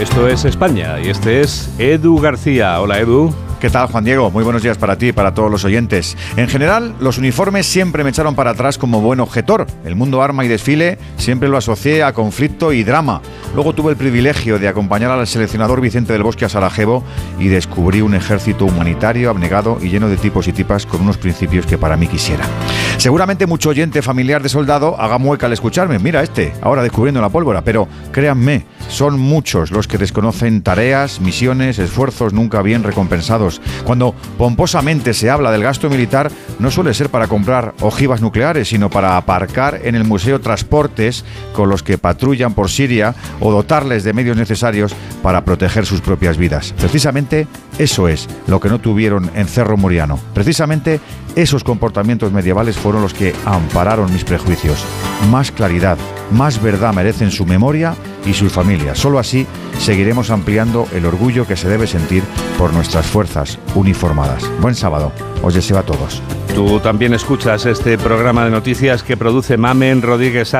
Esto es España y este es Edu García. Hola Edu. ¿Qué tal, Juan Diego? Muy buenos días para ti y para todos los oyentes. En general, los uniformes siempre me echaron para atrás como buen objetor. El mundo arma y desfile siempre lo asocié a conflicto y drama. Luego tuve el privilegio de acompañar al seleccionador Vicente del Bosque a Sarajevo y descubrí un ejército humanitario, abnegado y lleno de tipos y tipas con unos principios que para mí quisiera. Seguramente mucho oyente familiar de soldado haga mueca al escucharme. Mira este, ahora descubriendo la pólvora. Pero créanme, son muchos los que desconocen tareas, misiones, esfuerzos nunca bien recompensados. Cuando pomposamente se habla del gasto militar, no suele ser para comprar ojivas nucleares, sino para aparcar en el museo transportes con los que patrullan por Siria o dotarles de medios necesarios para proteger sus propias vidas. Precisamente eso es lo que no tuvieron en Cerro Muriano. Precisamente esos comportamientos medievales fueron los que ampararon mis prejuicios. Más claridad, más verdad merecen su memoria y sus familias. Solo así seguiremos ampliando el orgullo que se debe sentir por nuestras fuerzas uniformadas. Buen sábado. Os deseo a todos. Tú también escuchas este programa de noticias que produce Mamen Rodríguez Astre